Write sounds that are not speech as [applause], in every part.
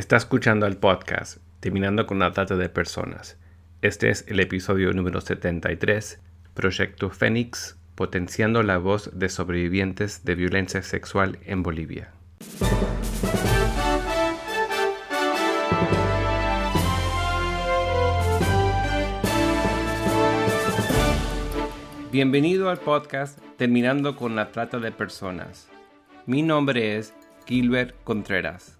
Está escuchando el podcast Terminando con la Trata de Personas. Este es el episodio número 73, Proyecto Fénix, potenciando la voz de sobrevivientes de violencia sexual en Bolivia. Bienvenido al podcast Terminando con la Trata de Personas. Mi nombre es Gilbert Contreras.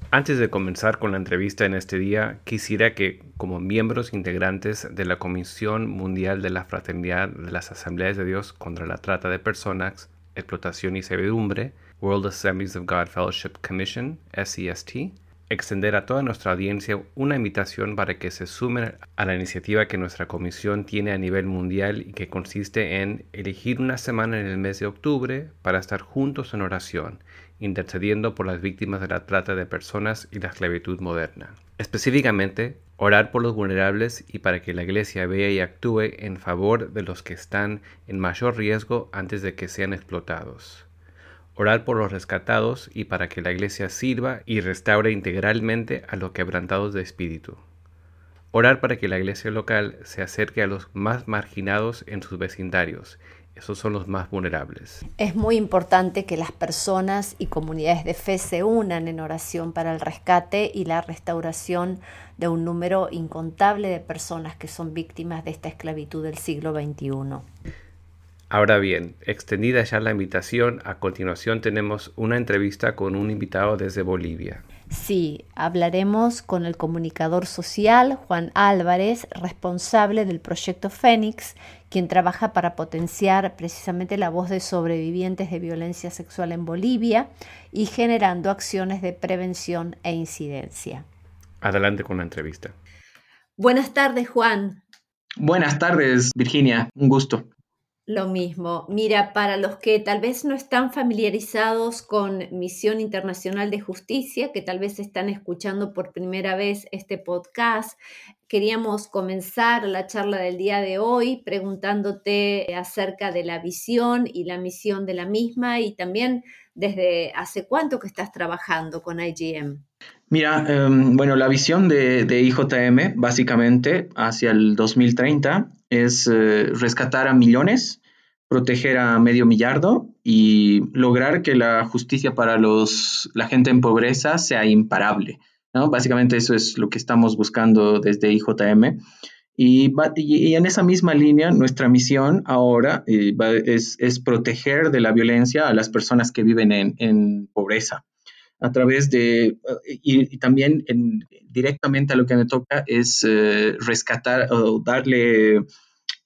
Antes de comenzar con la entrevista en este día, quisiera que, como miembros integrantes de la Comisión Mundial de la Fraternidad de las Asambleas de Dios contra la Trata de Personas, Explotación y Servidumbre, World Assemblies of God Fellowship Commission, SEST, extender a toda nuestra audiencia una invitación para que se sumen a la iniciativa que nuestra comisión tiene a nivel mundial y que consiste en elegir una semana en el mes de octubre para estar juntos en oración intercediendo por las víctimas de la trata de personas y la esclavitud moderna. Específicamente, orar por los vulnerables y para que la Iglesia vea y actúe en favor de los que están en mayor riesgo antes de que sean explotados. Orar por los rescatados y para que la Iglesia sirva y restaure integralmente a los quebrantados de espíritu. Orar para que la Iglesia local se acerque a los más marginados en sus vecindarios esos son los más vulnerables. Es muy importante que las personas y comunidades de fe se unan en oración para el rescate y la restauración de un número incontable de personas que son víctimas de esta esclavitud del siglo XXI. Ahora bien, extendida ya la invitación, a continuación tenemos una entrevista con un invitado desde Bolivia. Sí, hablaremos con el comunicador social Juan Álvarez, responsable del proyecto Fénix, quien trabaja para potenciar precisamente la voz de sobrevivientes de violencia sexual en Bolivia y generando acciones de prevención e incidencia. Adelante con la entrevista. Buenas tardes, Juan. Buenas tardes, Virginia. Un gusto. Lo mismo. Mira, para los que tal vez no están familiarizados con Misión Internacional de Justicia, que tal vez están escuchando por primera vez este podcast, queríamos comenzar la charla del día de hoy preguntándote acerca de la visión y la misión de la misma y también desde hace cuánto que estás trabajando con IGM. Mira, em, bueno, la visión de, de, IJM básicamente hacia el 2030 es eh, rescatar a millones proteger a medio millardo y lograr que la justicia para los, la gente en pobreza sea imparable. ¿no? Básicamente eso es lo que estamos buscando desde IJM. Y, y en esa misma línea, nuestra misión ahora eh, es, es, proteger de la violencia a las personas que viven en, en pobreza. A través de, y, también en, directamente a lo que me toca es eh, rescatar o darle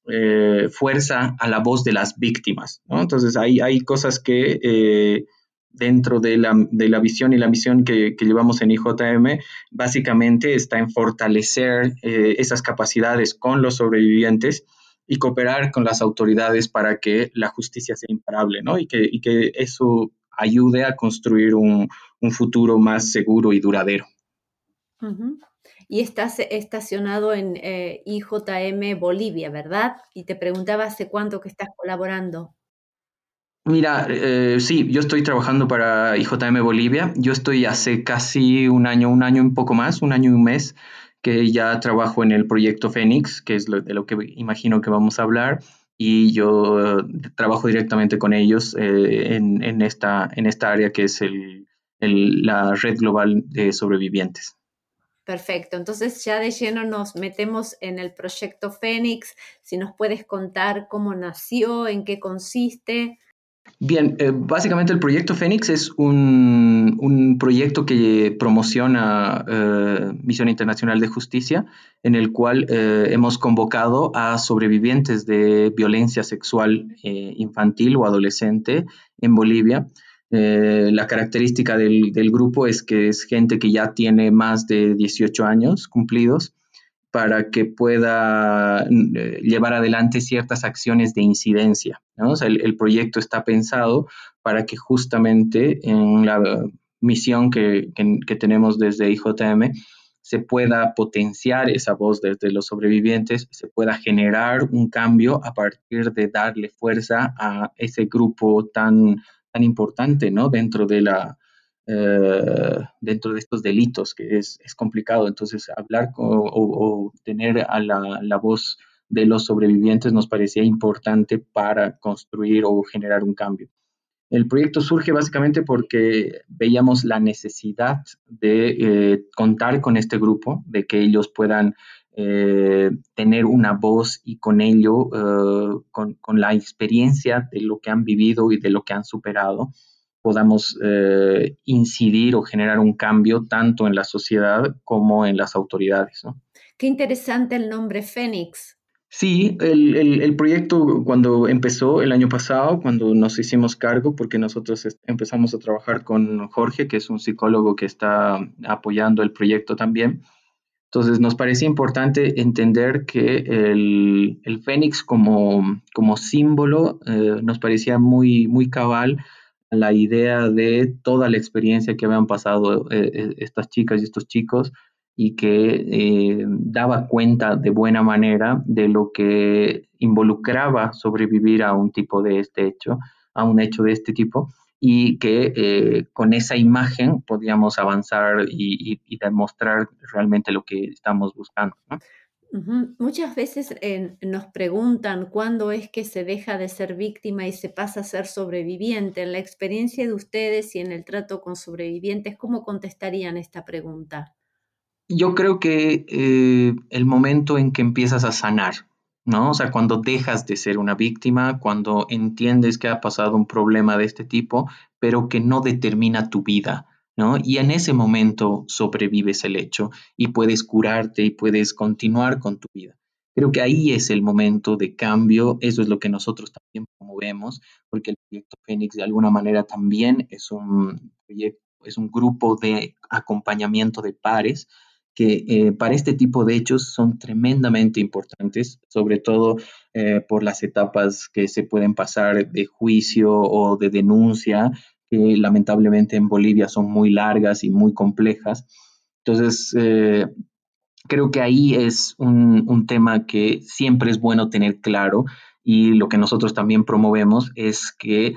eh, fuerza a la voz de las víctimas. Entonces, hay, hay cosas que eh, dentro de la, de la, visión y la misión que, que, llevamos en IJM, básicamente está en fortalecer eh, esas capacidades con los sobrevivientes y cooperar con las autoridades para que la justicia sea imparable, ¿no? Y que, y que eso ayude a construir un, un futuro más seguro y duradero y estás estacionado en eh, IJM Bolivia, ¿verdad? Y te preguntaba hace cuánto que estás colaborando. Mira, eh, sí, yo estoy trabajando para IJM Bolivia. Yo estoy hace casi un año, un año un poco más, un año y un mes, que ya trabajo en el proyecto Fénix, que es de lo que imagino que vamos a hablar. Y yo eh, trabajo directamente con ellos en, esta, en esta área que es la red global de sobrevivientes. Perfecto, entonces ya de lleno nos metemos en el proyecto Fénix, si nos puedes contar cómo nació, en qué consiste. Bien, eh, básicamente el proyecto Fénix es un, proyecto que promociona eh, Misión Internacional de Justicia, en el cual eh, hemos convocado a sobrevivientes de violencia sexual infantil o adolescente en Bolivia eh, la característica del, grupo es que es gente que ya tiene más de 18 años cumplidos para que pueda eh, llevar adelante ciertas acciones de incidencia. el, proyecto está pensado para que justamente en la misión que, que tenemos desde IJM se pueda potenciar esa voz desde los sobrevivientes, se pueda generar un cambio a partir de darle fuerza a ese grupo tan, tan importante ¿no? dentro de la, eh, dentro de estos delitos, que es, complicado. Entonces, hablar o, tener a la, la, voz de los sobrevivientes nos parecía importante para construir o generar un cambio. El proyecto surge básicamente porque veíamos la necesidad de eh, contar con este grupo, de que ellos puedan eh, tener una voz y con ello, con, con, la experiencia de lo que han vivido y de lo que han superado, podamos eh, incidir o generar un cambio tanto en la sociedad como en las autoridades. Qué interesante el nombre Fénix. Sí, el, proyecto cuando empezó el año pasado, cuando nos hicimos cargo, porque nosotros empezamos a trabajar con Jorge, que es un psicólogo que está apoyando el proyecto también. Entonces nos parecía importante entender que el, Fénix como, como símbolo eh, nos parecía muy, muy cabal la idea de toda la experiencia que habían pasado eh, eh, estas chicas y estos chicos y que eh, daba cuenta de buena manera de lo que involucraba sobrevivir a un tipo de este hecho, a un hecho de este tipo, y que con esa imagen podíamos avanzar y, y, demostrar realmente lo que estamos buscando. ¿no? Muchas veces eh, nos preguntan cuándo es que se deja de ser víctima y se pasa a ser sobreviviente. En la experiencia de ustedes y en el trato con sobrevivientes, ¿cómo contestarían esta pregunta? Yo creo que eh, el momento en que empiezas a sanar, ¿no? O sea, cuando dejas de ser una víctima, cuando entiendes que ha pasado un problema de este tipo, pero que no determina tu vida y en ese momento sobrevives el hecho y puedes curarte y puedes continuar con tu vida. Creo que ahí es el momento de cambio, eso es lo que nosotros también promovemos, porque el proyecto Fénix de alguna manera también es un proyecto, es un grupo de acompañamiento de pares que eh, para este tipo de hechos son tremendamente importantes, sobre todo eh, por las etapas que se pueden pasar de juicio o de denuncia, que lamentablemente en Bolivia son muy largas y muy complejas. Entonces, eh, creo que ahí es un, tema que siempre es bueno tener claro y lo que nosotros también promovemos es que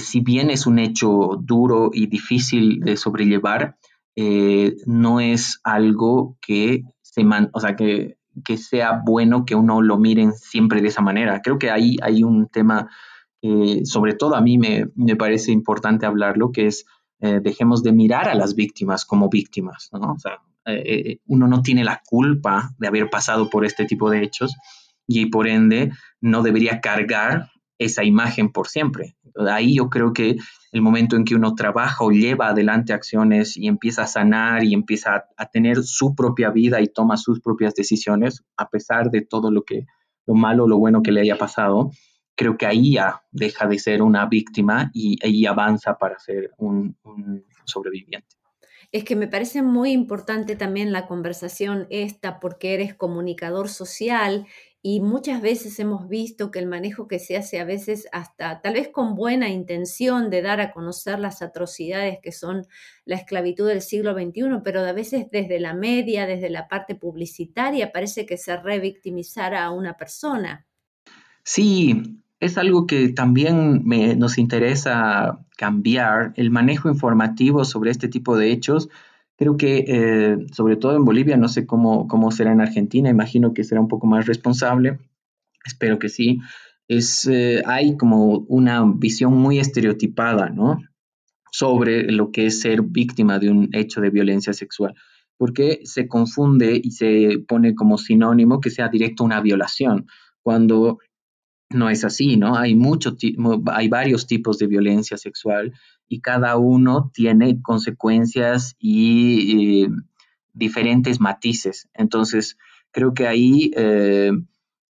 si bien es un hecho duro y difícil de sobrellevar, eh, no es algo que, se o sea, que, que sea bueno que uno lo miren siempre de esa manera. Creo que ahí hay un tema eh, sobre todo a mí me, parece importante hablarlo, que es eh, dejemos de mirar a las víctimas como víctimas, ¿no? O sea, eh, uno no tiene la culpa de haber pasado por este tipo de hechos y por ende no debería cargar esa imagen por siempre. Ahí yo creo que el momento en que uno trabaja o lleva adelante acciones y empieza a sanar y empieza a, tener su propia vida y toma sus propias decisiones, a pesar de todo lo que, lo malo o lo bueno que le haya pasado, creo que ahí ya deja de ser una víctima y ahí avanza para ser un, sobreviviente. Es que me parece muy importante también la conversación esta porque eres comunicador social y muchas veces hemos visto que el manejo que se hace a veces hasta tal vez con buena intención de dar a conocer las atrocidades que son la esclavitud del siglo XXI, pero a veces desde la media, desde la parte publicitaria, parece que se revictimizara a una persona. Sí, es algo que también nos interesa cambiar, el manejo informativo sobre este tipo de hechos. Creo que, eh, sobre todo en Bolivia, no sé cómo, cómo será en Argentina, imagino que será un poco más responsable, espero que sí. Es, eh, hay como una visión muy estereotipada, ¿no? Sobre lo que es ser víctima de un hecho de violencia sexual, porque se confunde y se pone como sinónimo que sea directo una violación, cuando no es así, ¿no? Hay, hay varios tipos de violencia sexual y cada uno tiene consecuencias y diferentes matices. Entonces, creo que ahí eh,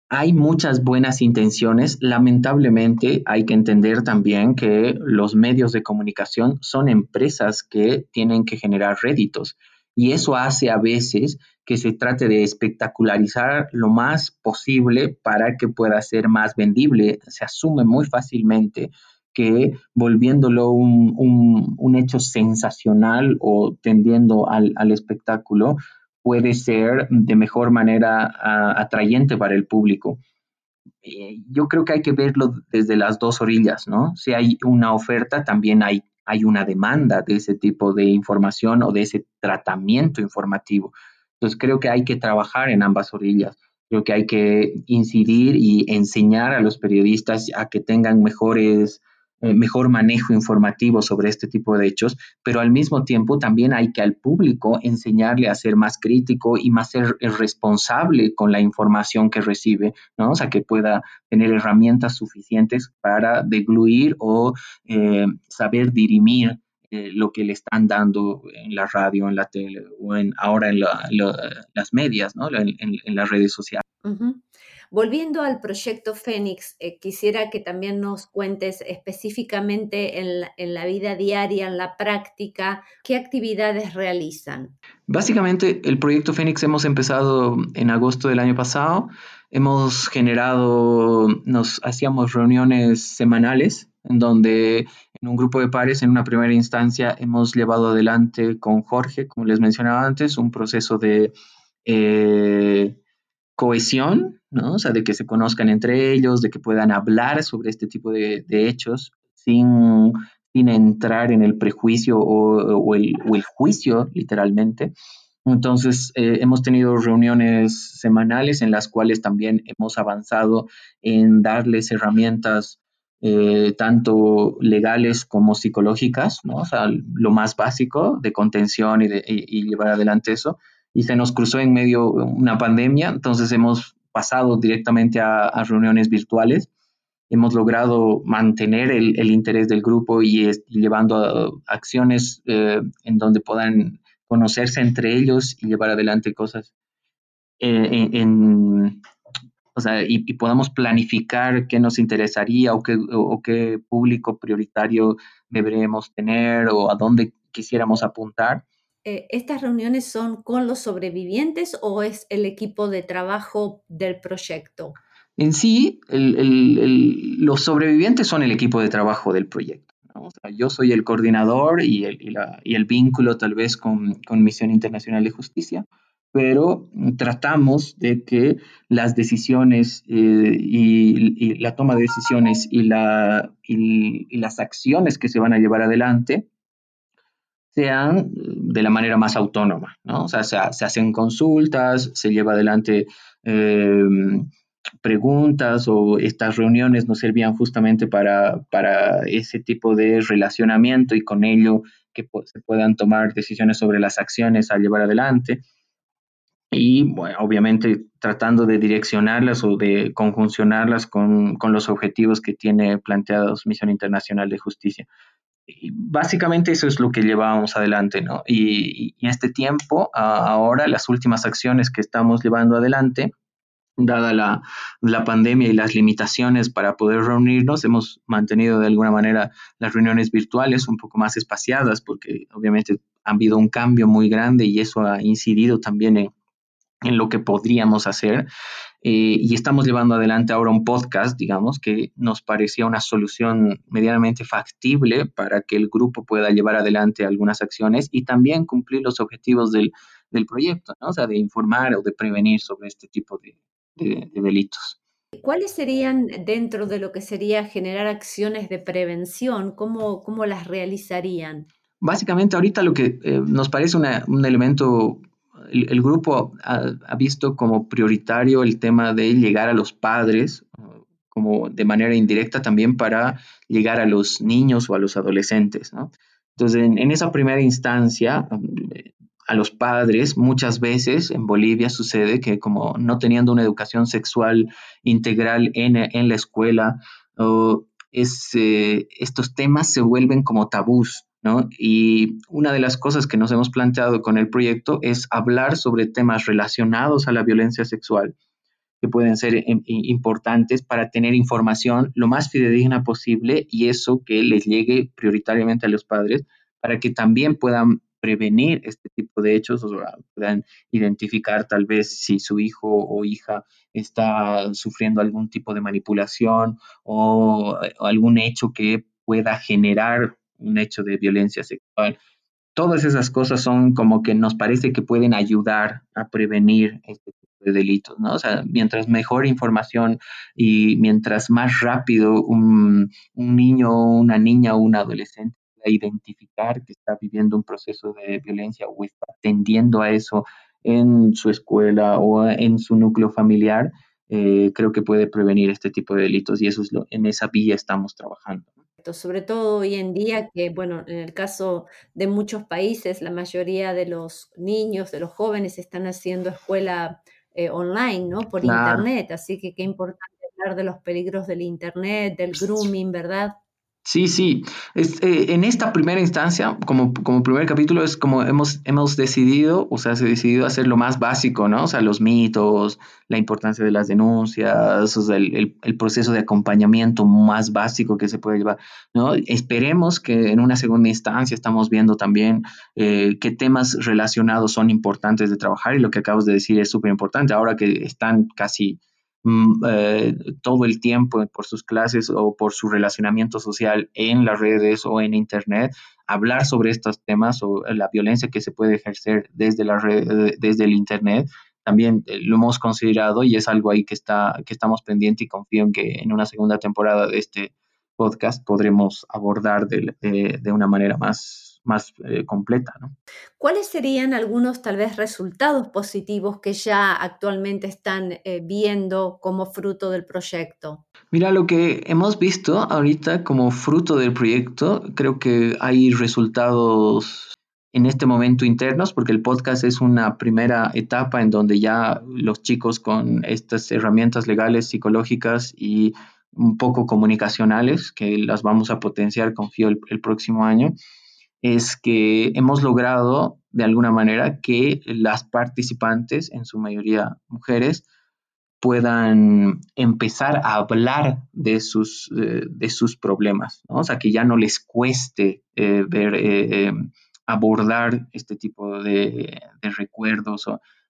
hay muchas buenas intenciones. Lamentablemente, hay que entender también que los medios de comunicación son empresas que tienen que generar réditos y eso hace a veces que se trate de espectacularizar lo más posible para que pueda ser más vendible. Se asume muy fácilmente que volviéndolo un, hecho sensacional o tendiendo al, espectáculo puede ser de mejor manera atrayente para el público. Eh, yo creo que hay que verlo desde las dos orillas, ¿no? Si hay una oferta, también hay, hay una demanda de ese tipo de información o de ese tratamiento informativo. Entonces creo que hay que trabajar en ambas orillas. Creo que hay que incidir y enseñar a los periodistas a que tengan mejores eh, mejor manejo informativo sobre este tipo de hechos, pero al mismo tiempo también hay que al público enseñarle a ser más crítico y más ser responsable con la información que recibe, ¿no? O sea, que pueda tener herramientas suficientes para degluir o eh, saber dirimir eh, lo que le están dando en la radio, en la tele o en, ahora en las medias, ¿no? en, las redes sociales. Volviendo al proyecto Fénix, eh, quisiera que también nos cuentes específicamente en la, vida diaria, en la práctica, qué actividades realizan. Básicamente, el proyecto Fénix hemos empezado en agosto del año pasado. Hemos generado, nos hacíamos reuniones semanales en donde en un grupo de pares, en una primera instancia, hemos llevado adelante con Jorge, como les mencionaba antes, un proceso de eh, cohesión, ¿no? O sea, de que se conozcan entre ellos, de que puedan hablar sobre este tipo de, hechos sin, sin, entrar en el prejuicio o, el, juicio, literalmente. Entonces, eh, hemos tenido reuniones semanales en las cuales también hemos avanzado en darles herramientas eh, tanto legales como psicológicas, ¿no? O sea, lo más básico de contención y, de, y llevar adelante eso y se nos cruzó en medio una pandemia, entonces hemos pasado directamente a, reuniones virtuales. Hemos logrado mantener el, interés del grupo y, llevando acciones eh, en donde puedan conocerse entre ellos y llevar adelante cosas eh, en, o sea, y, podamos planificar qué nos interesaría o qué, o qué público prioritario deberíamos tener o a dónde quisiéramos apuntar. Eh, ¿estas reuniones son con los sobrevivientes o es el equipo de trabajo del proyecto? En sí, los sobrevivientes son el equipo de trabajo del proyecto. Yo soy el coordinador y el, vínculo tal vez con, Misión Internacional de Justicia, pero tratamos de que las decisiones eh, y, la toma de decisiones y, y las acciones que se van a llevar adelante sean de la manera más autónoma, ¿no? O sea, se, hacen consultas, se lleva adelante em, preguntas o estas reuniones nos servían justamente para, para, ese tipo de relacionamiento y con ello que se puedan tomar decisiones sobre las acciones a llevar adelante. Y bueno, obviamente tratando de direccionarlas o de conjuncionarlas con, con los objetivos que tiene planteados Misión Internacional de Justicia básicamente eso es lo que llevábamos adelante, ¿no? Y, en este tiempo, ahora, las últimas acciones que estamos llevando adelante, dada la, la, pandemia y las limitaciones para poder reunirnos, hemos mantenido de alguna manera las reuniones virtuales un poco más espaciadas, porque obviamente ha habido un cambio muy grande y eso ha incidido también en, en lo que podríamos hacer. Eh, y estamos llevando adelante ahora un podcast, digamos, que nos parecía una solución medianamente factible para que el grupo pueda llevar adelante algunas acciones y también cumplir los objetivos del, del proyecto, ¿no? o sea, de informar o de prevenir sobre este tipo de, de, delitos. ¿Cuáles serían dentro de lo que sería generar acciones de prevención? ¿Cómo, cómo las realizarían? Básicamente ahorita lo que eh, nos parece un elemento el, grupo ha, visto como prioritario el tema de llegar a los padres, como de manera indirecta también para llegar a los niños o a los adolescentes. Entonces, en, esa primera instancia, a los padres, muchas veces en Bolivia sucede que como no teniendo una educación sexual integral en, la escuela, estos temas se vuelven como tabús y una de las cosas que nos hemos planteado con el proyecto es hablar sobre temas relacionados a la violencia sexual que pueden ser importantes para tener información lo más fidedigna posible y eso que les llegue prioritariamente a los padres para que también puedan prevenir este tipo de hechos o puedan identificar tal vez si su hijo o hija está sufriendo algún tipo de manipulación o, o algún hecho que pueda generar un hecho de violencia sexual todas esas cosas son como que nos parece que pueden ayudar a prevenir este tipo de delitos, ¿no? O sea, mientras mejor información y mientras más rápido un, un niño, una niña o un adolescente identificar que está viviendo un proceso de violencia o está tendiendo a eso en su escuela o en su núcleo familiar, eh, creo que puede prevenir este tipo de delitos y eso es lo, en esa vía estamos trabajando sobre todo hoy en día que, bueno, en el caso de muchos países, la mayoría de los niños, de los jóvenes están haciendo escuela eh, online, ¿no? Por Internet, así que qué importante hablar de los peligros del Internet, del grooming, ¿verdad? Sí, sí. Eh, en esta primera instancia, como, como primer capítulo, es como hemos, hemos decidido, o sea, se ha decidido hacer lo más básico, ¿no? O sea, los mitos, la importancia de las denuncias, o sea, el, el, proceso de acompañamiento más básico que se puede llevar, ¿no? Esperemos que en una segunda instancia estamos viendo también eh, qué temas relacionados son importantes de trabajar y lo que acabas de decir es súper importante. Ahora que están casi eh, todo el tiempo por sus clases o por su relacionamiento social en las redes o en Internet, hablar sobre estos temas o la violencia que se puede ejercer desde, la red, desde el Internet. También eh, lo hemos considerado y es algo ahí que, está, que estamos pendientes y confío en que en una segunda temporada de este podcast podremos abordar de, de una manera más, más eh, completa. ¿no? ¿Cuáles serían algunos tal vez resultados positivos que ya actualmente están eh, viendo como fruto del proyecto? Mira, lo que hemos visto ahorita como fruto del proyecto, creo que hay resultados en este momento internos, porque el podcast es una primera etapa en donde ya los chicos con estas herramientas legales, psicológicas y un poco comunicacionales, que las vamos a potenciar, confío, el próximo año, es que hemos logrado de alguna manera que las participantes, en su mayoría mujeres, puedan empezar a hablar de sus, eh, de sus problemas, o sea, que ya no les cueste eh, ver, eh, abordar este tipo de, recuerdos,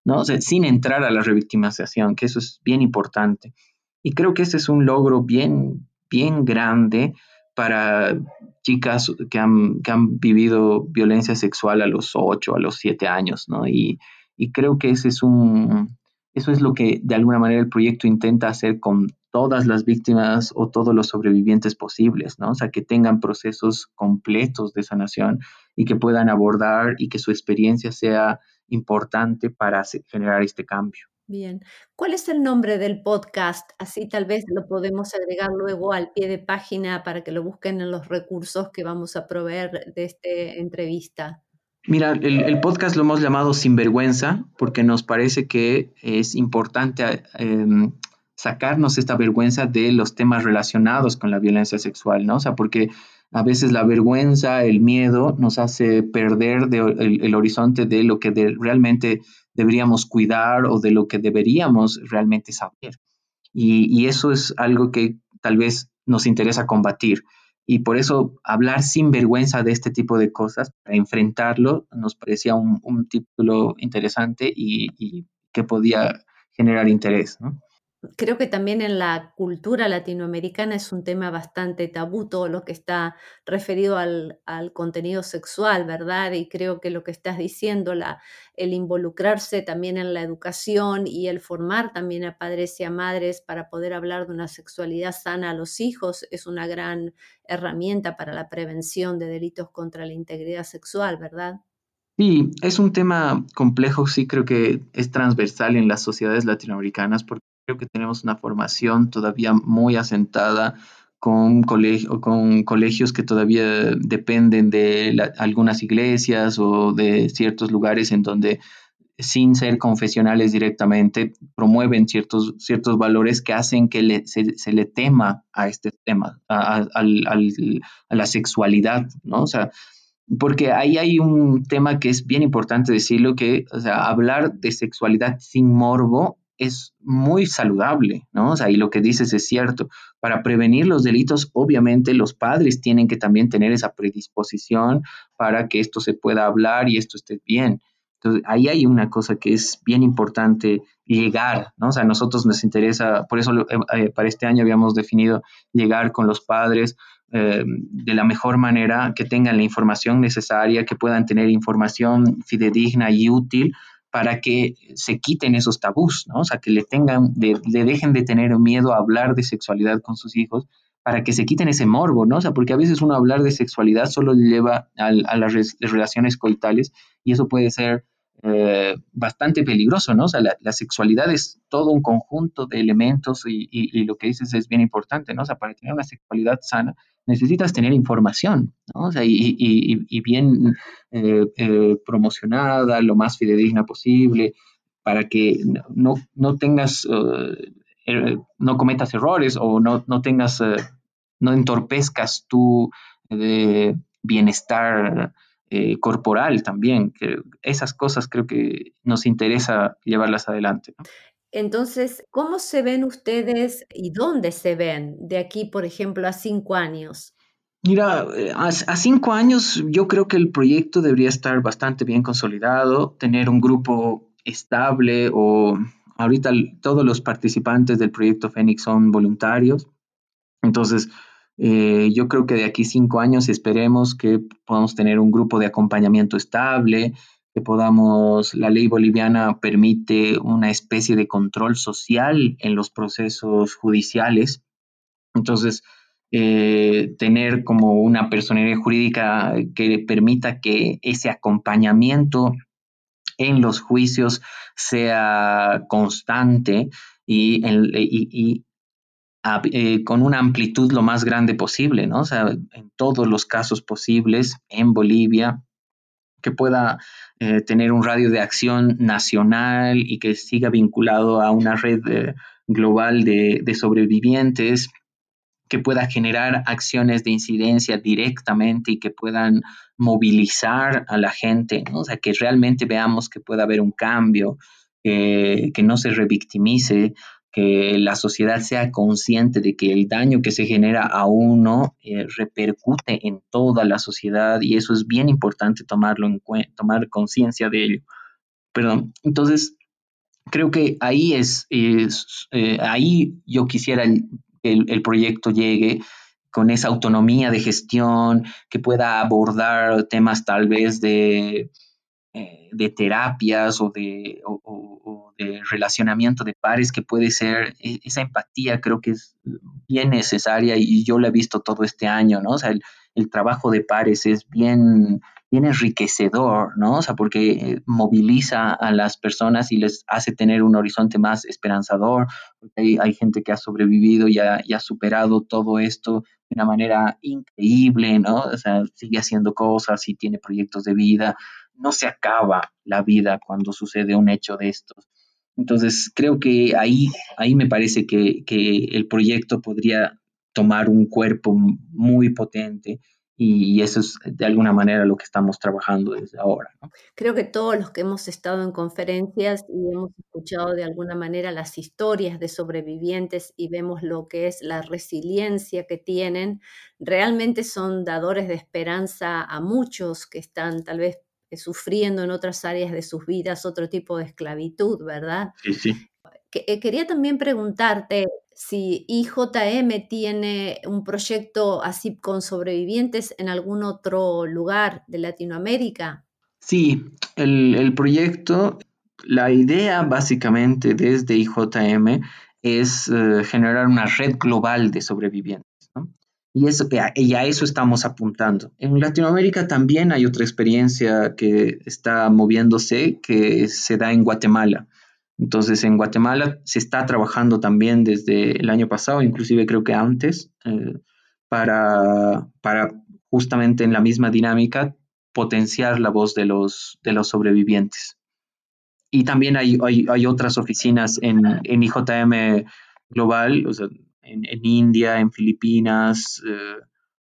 ¿no? sin entrar a la revictimización, que eso es bien importante. Y creo que ese es un logro bien, bien grande para chicas que han, que han vivido violencia sexual a los 8, a los 7 años, ¿no? Y, y creo que ese es un, eso es lo que de alguna manera el proyecto intenta hacer con todas las víctimas o todos los sobrevivientes posibles, ¿no? O sea, que tengan procesos completos de sanación y que puedan abordar y que su experiencia sea importante para generar este cambio. Bien. ¿Cuál es el nombre del podcast? Así tal vez lo podemos agregar luego al pie de página para que lo busquen en los recursos que vamos a proveer de esta entrevista. Mira, el, podcast lo hemos llamado Sinvergüenza porque nos parece que es importante em, sacarnos esta vergüenza de los temas relacionados con la violencia sexual, ¿no? O sea, porque a veces la vergüenza, el miedo nos hace perder el, horizonte de lo que realmente deberíamos cuidar o de lo que deberíamos realmente saber. Y, eso es algo que tal vez nos interesa combatir. Y por eso hablar sin vergüenza de este tipo de cosas, para enfrentarlo, nos parecía un, título interesante y, y, que podía generar interés. Creo que también en la cultura latinoamericana es un tema bastante tabú todo lo que está referido al, contenido sexual, ¿verdad? Y creo que lo que estás diciendo, la, el involucrarse también en la educación y el formar también a padres y a madres para poder hablar de una sexualidad sana a los hijos es una gran herramienta para la prevención de delitos contra la integridad sexual, ¿verdad? Sí, es un tema complejo, sí creo que es transversal en las sociedades latinoamericanas porque creo que tenemos una formación todavía muy asentada con, con colegios que todavía dependen de algunas iglesias o de ciertos lugares en donde sin ser confesionales directamente, promueven ciertos, ciertos valores que hacen que se, le tema a este tema, a, a, la sexualidad, ¿no? O sea, porque ahí hay un tema que es bien importante decirlo, que, o sea, hablar de sexualidad sin morbo es muy saludable, ¿no? O sea, y lo que dices es cierto. Para prevenir los delitos, obviamente los padres tienen que también tener esa predisposición para que esto se pueda hablar y esto esté bien. Entonces, ahí hay una cosa que es bien importante llegar, ¿no? O sea, a nosotros nos interesa, por eso eh, eh, para este año habíamos definido llegar con los padres eh, de la mejor manera, que tengan la información necesaria, que puedan tener información fidedigna y útil para que se quiten esos tabús, ¿no? O sea, que le tengan, le, dejen de tener miedo a hablar de sexualidad con sus hijos, para que se quiten ese morbo, ¿no? O sea, porque a veces uno hablar de sexualidad solo lleva a, las relaciones coitales y eso puede ser eh, bastante peligroso, ¿no? O sea, la, sexualidad es todo un conjunto de elementos y, lo que dices es bien importante, ¿no? O sea, para tener una sexualidad sana necesitas tener información, ¿no? O sea, y, y bien eh, eh, promocionada, lo más fidedigna posible, para que no, no tengas, er, no cometas errores o no, no tengas, no entorpezcas tu bienestar eh, corporal también. Que esas cosas creo que nos interesa llevarlas adelante. Entonces, ¿cómo se ven ustedes y dónde se ven de aquí, por ejemplo, a cinco años? Mira, eh, a, cinco años yo creo que el proyecto debería estar bastante bien consolidado, tener un grupo estable o ahorita todos los participantes del proyecto Fénix son voluntarios. Entonces, eh, yo creo que de aquí cinco años esperemos que podamos tener un grupo de acompañamiento estable, que podamos, la ley boliviana permite una especie de control social en los procesos judiciales. Entonces, eh, tener como una personería jurídica que permita que ese acompañamiento en los juicios sea constante y, y, eh, con una amplitud lo más grande posible, ¿no? O sea, en todos los casos posibles en Bolivia, que pueda eh, tener un radio de acción nacional y que siga vinculado a una red eh, global de, sobrevivientes, que pueda generar acciones de incidencia directamente y que puedan movilizar a la gente, ¿no? O sea, que realmente veamos que pueda haber un cambio, que no se revictimice, que la sociedad sea consciente de que el daño que se genera a uno eh, repercute en toda la sociedad y eso es bien importante tomarlo en tomar conciencia de ello. Perdón, entonces creo que ahí es, eh, ahí yo quisiera que el proyecto llegue con esa autonomía de gestión, que pueda abordar temas tal vez de eh, de terapias o de, relacionamiento de pares que puede ser, e, esa empatía creo que es bien necesaria y yo la he visto todo este año, ¿no? O sea, el, el trabajo de pares es bien, bien enriquecedor, ¿no? O sea, porque eh, moviliza a las personas y les hace tener un horizonte más esperanzador, hay, hay gente que ha sobrevivido y ha, y ha, superado todo esto de una manera increíble, ¿no? O sea, sigue haciendo cosas y tiene proyectos de vida no se acaba la vida cuando sucede un hecho de estos. Entonces, creo que ahí, ahí me parece que, el proyecto podría tomar un cuerpo muy potente y, eso es de alguna manera lo que estamos trabajando desde ahora. Creo que todos los que hemos estado en conferencias y hemos escuchado de alguna manera las historias de sobrevivientes y vemos lo que es la resiliencia que tienen, realmente son dadores de esperanza a muchos que están tal vez sufriendo en otras áreas de sus vidas otro tipo de esclavitud, ¿verdad? Sí, sí. Eh, quería también preguntarte si IJM tiene un proyecto así con sobrevivientes en algún otro lugar de Latinoamérica. Sí, el, proyecto, la idea básicamente desde IJM es eh, generar una red global de sobrevivientes. Y, eso, y a eso estamos apuntando. En Latinoamérica también hay otra experiencia que está moviéndose, que se da en Guatemala. Entonces, en Guatemala se está trabajando también desde el año pasado, inclusive creo que antes, eh, para, para justamente en la misma dinámica potenciar la voz de los, de los sobrevivientes. Y también hay, hay, hay otras oficinas en, en IJM Global, o sea, en, India, en Filipinas, eh,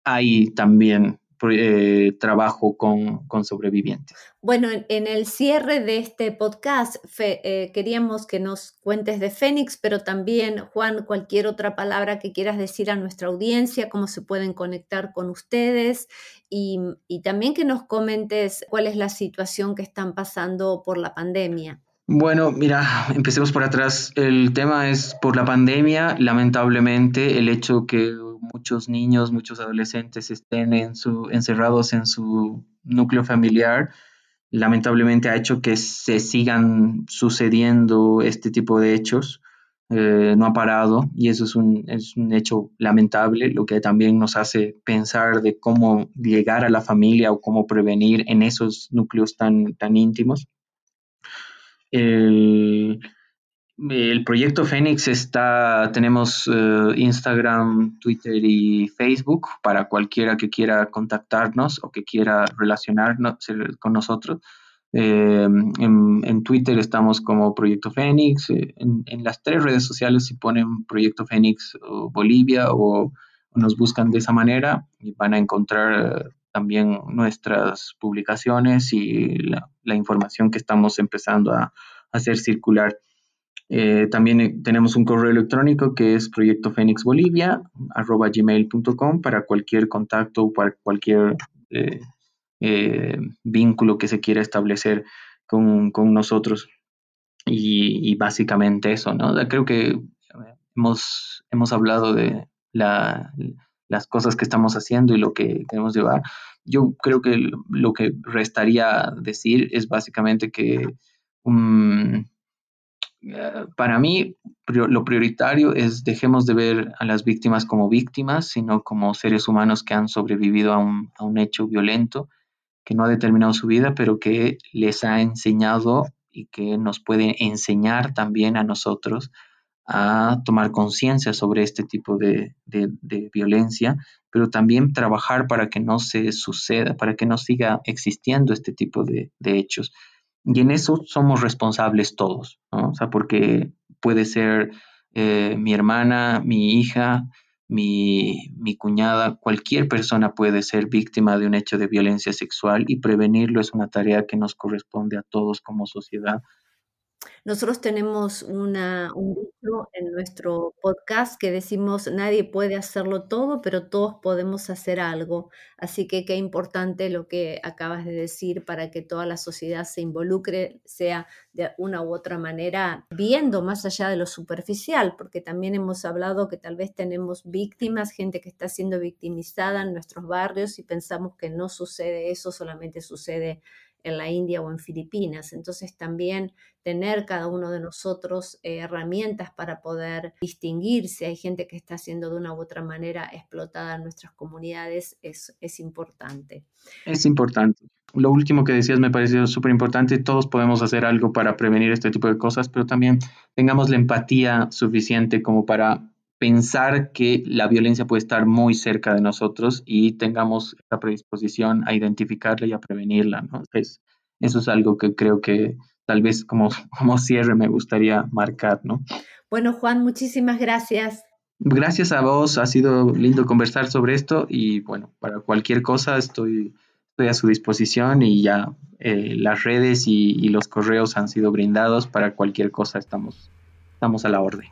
hay también eh, trabajo con, con, sobrevivientes. Bueno, en, el cierre de este podcast eh, queríamos que nos cuentes de Fénix, pero también, Juan, cualquier otra palabra que quieras decir a nuestra audiencia, cómo se pueden conectar con ustedes y, y también que nos comentes cuál es la situación que están pasando por la pandemia. Bueno, mira, empecemos por atrás. El tema es por la pandemia, lamentablemente, el hecho que muchos niños, muchos adolescentes estén encerrados en su núcleo familiar, lamentablemente ha hecho que se sigan sucediendo este tipo de hechos. Eh, no ha parado y eso es un, es un hecho lamentable, lo que también nos hace pensar de cómo llegar a la familia o cómo prevenir en esos núcleos tan, tan íntimos. El, proyecto Fénix está, tenemos eh, Instagram, Twitter y Facebook para cualquiera que quiera contactarnos o que quiera relacionarnos con nosotros. Eh, en, Twitter estamos como Proyecto Fénix, eh, en, las tres redes sociales si ponen Proyecto Fénix Bolivia o, nos buscan de esa manera y van a encontrar también nuestras publicaciones y la, información que estamos empezando a, hacer circular. Eh, también eh, tenemos un correo electrónico que es proyectofenixbolivia.gmail.com para cualquier contacto o para cualquier eh, vínculo que se quiera establecer con, nosotros. Y, básicamente eso, ¿no? Creo que hemos, hemos hablado de la, las cosas que estamos haciendo y lo que queremos llevar. Yo creo que lo que restaría decir es básicamente que um, para mí lo prioritario es dejemos de ver a las víctimas como víctimas, sino como seres humanos que han sobrevivido a un, a un hecho violento que no ha determinado su vida, pero que les ha enseñado y que nos puede enseñar también a nosotros a tomar conciencia sobre este tipo de, violencia, pero también trabajar para que no se suceda, para que no siga existiendo este tipo de, hechos. Y en eso somos responsables todos. O sea, porque puede ser eh, mi hermana, mi hija, mi, mi, cuñada, cualquier persona puede ser víctima de un hecho de violencia sexual y prevenirlo es una tarea que nos corresponde a todos como sociedad nosotros tenemos una, un dicho en nuestro podcast que decimos, nadie puede hacerlo todo, pero todos podemos hacer algo. Así que qué importante lo que acabas de decir para que toda la sociedad se involucre, sea de una u otra manera, viendo más allá de lo superficial, porque también hemos hablado que tal vez tenemos víctimas, gente que está siendo victimizada en nuestros barrios y pensamos que no sucede eso, solamente sucede en la India o en Filipinas. Entonces también tener cada uno de nosotros eh, herramientas para poder distinguir si hay gente que está siendo de una u otra manera explotada en nuestras comunidades es, es importante. Es importante. Lo último que decías me pareció súper importante. Todos podemos hacer algo para prevenir este tipo de cosas, pero también tengamos la empatía suficiente como para pensar que la violencia puede estar muy cerca de nosotros y tengamos la predisposición a identificarla y a prevenirla. ¿no? Es, eso es algo que creo que tal vez como, [laughs] como cierre me gustaría marcar. ¿no? Bueno, Juan, muchísimas gracias. Gracias a vos, ha sido lindo conversar sobre esto y bueno, para cualquier cosa estoy, estoy a su disposición y ya eh, las redes y, y los correos han sido brindados para cualquier cosa, estamos, estamos a la orden.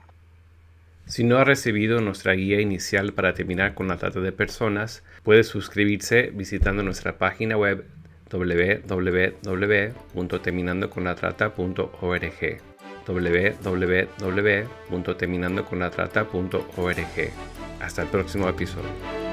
Si no ha recibido nuestra guía inicial para terminar con la trata de personas, puede suscribirse visitando nuestra página web www.terminandoconlatrata.org www.terminandoconlatrata.org Hasta el próximo episodio.